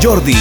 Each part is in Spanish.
Jordi.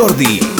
Jordi.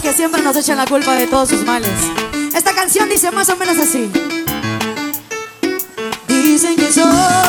que siempre nos echan la culpa de todos sus males. Esta canción dice más o menos así. Dicen que soy